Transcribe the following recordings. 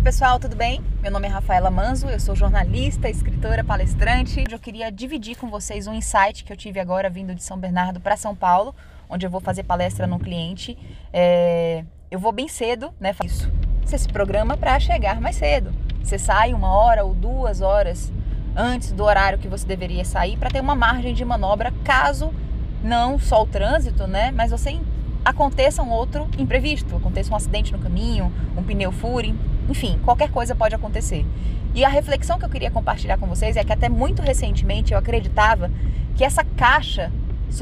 pessoal, tudo bem? Meu nome é Rafaela Manzo, eu sou jornalista, escritora, palestrante. Hoje eu queria dividir com vocês um insight que eu tive agora vindo de São Bernardo para São Paulo, onde eu vou fazer palestra no cliente. É... Eu vou bem cedo, né? Isso. Você se programa para chegar mais cedo. Você sai uma hora ou duas horas antes do horário que você deveria sair para ter uma margem de manobra caso não só o trânsito, né? Mas você aconteça um outro imprevisto, aconteça um acidente no caminho, um pneu fure, enfim, qualquer coisa pode acontecer. E a reflexão que eu queria compartilhar com vocês é que até muito recentemente eu acreditava que essa caixa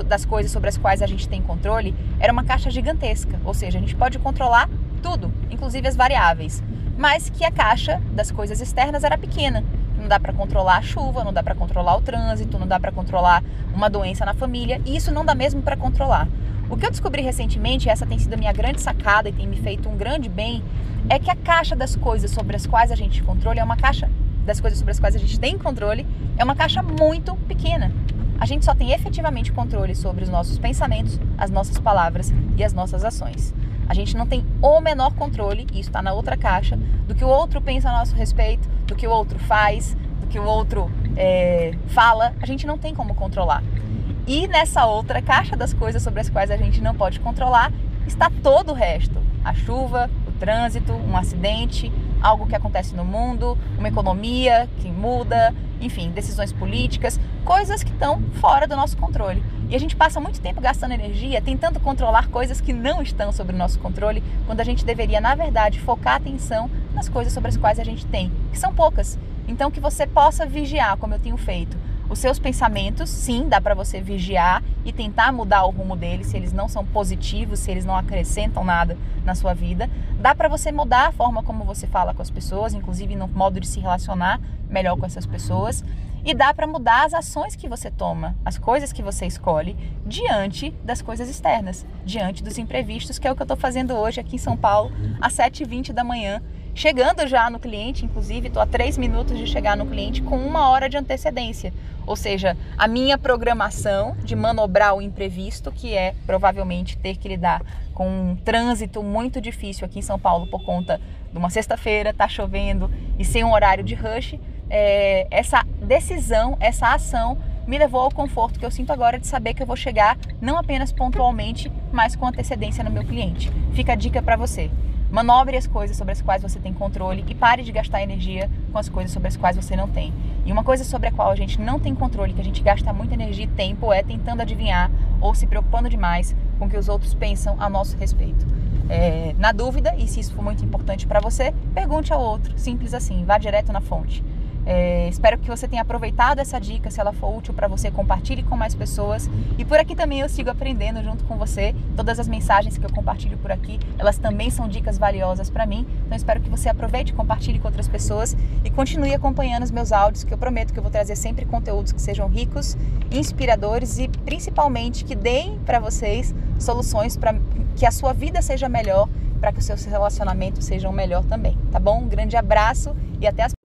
das coisas sobre as quais a gente tem controle era uma caixa gigantesca, ou seja, a gente pode controlar tudo, inclusive as variáveis, mas que a caixa das coisas externas era pequena. Não dá para controlar a chuva, não dá para controlar o trânsito, não dá para controlar uma doença na família, e isso não dá mesmo para controlar. O que eu descobri recentemente, e essa tem sido a minha grande sacada e tem me feito um grande bem, é que a caixa das coisas sobre as quais a gente controle é uma caixa das coisas sobre as quais a gente tem controle, é uma caixa muito pequena. A gente só tem efetivamente controle sobre os nossos pensamentos, as nossas palavras e as nossas ações. A gente não tem o menor controle, e isso está na outra caixa, do que o outro pensa a nosso respeito, do que o outro faz, do que o outro é, fala. A gente não tem como controlar. E nessa outra caixa das coisas sobre as quais a gente não pode controlar está todo o resto: a chuva, o trânsito, um acidente, algo que acontece no mundo, uma economia que muda, enfim, decisões políticas, coisas que estão fora do nosso controle. E a gente passa muito tempo gastando energia tentando controlar coisas que não estão sob o nosso controle, quando a gente deveria, na verdade, focar a atenção nas coisas sobre as quais a gente tem, que são poucas. Então, que você possa vigiar, como eu tenho feito, os seus pensamentos, sim, dá para você vigiar e tentar mudar o rumo deles, se eles não são positivos, se eles não acrescentam nada na sua vida. Dá para você mudar a forma como você fala com as pessoas, inclusive no modo de se relacionar melhor com essas pessoas. E dá para mudar as ações que você toma, as coisas que você escolhe diante das coisas externas, diante dos imprevistos, que é o que eu estou fazendo hoje aqui em São Paulo, às 7h20 da manhã, chegando já no cliente, inclusive estou a três minutos de chegar no cliente com uma hora de antecedência. Ou seja, a minha programação de manobrar o imprevisto, que é provavelmente ter que lidar com um trânsito muito difícil aqui em São Paulo por conta de uma sexta-feira, tá chovendo e sem um horário de rush, é, essa decisão, essa ação me levou ao conforto que eu sinto agora de saber que eu vou chegar não apenas pontualmente, mas com antecedência no meu cliente. Fica a dica para você. Manobre as coisas sobre as quais você tem controle e pare de gastar energia com as coisas sobre as quais você não tem. E uma coisa sobre a qual a gente não tem controle, que a gente gasta muita energia e tempo, é tentando adivinhar ou se preocupando demais com o que os outros pensam a nosso respeito. É, na dúvida, e se isso for muito importante para você, pergunte ao outro. Simples assim, vá direto na fonte. É, espero que você tenha aproveitado essa dica. Se ela for útil para você, compartilhe com mais pessoas. E por aqui também eu sigo aprendendo junto com você. Todas as mensagens que eu compartilho por aqui, elas também são dicas valiosas para mim. Então espero que você aproveite, compartilhe com outras pessoas e continue acompanhando os meus áudios, que eu prometo que eu vou trazer sempre conteúdos que sejam ricos, inspiradores e principalmente que deem para vocês soluções para que a sua vida seja melhor, para que os seus relacionamentos sejam melhor também, tá bom? Um grande abraço e até as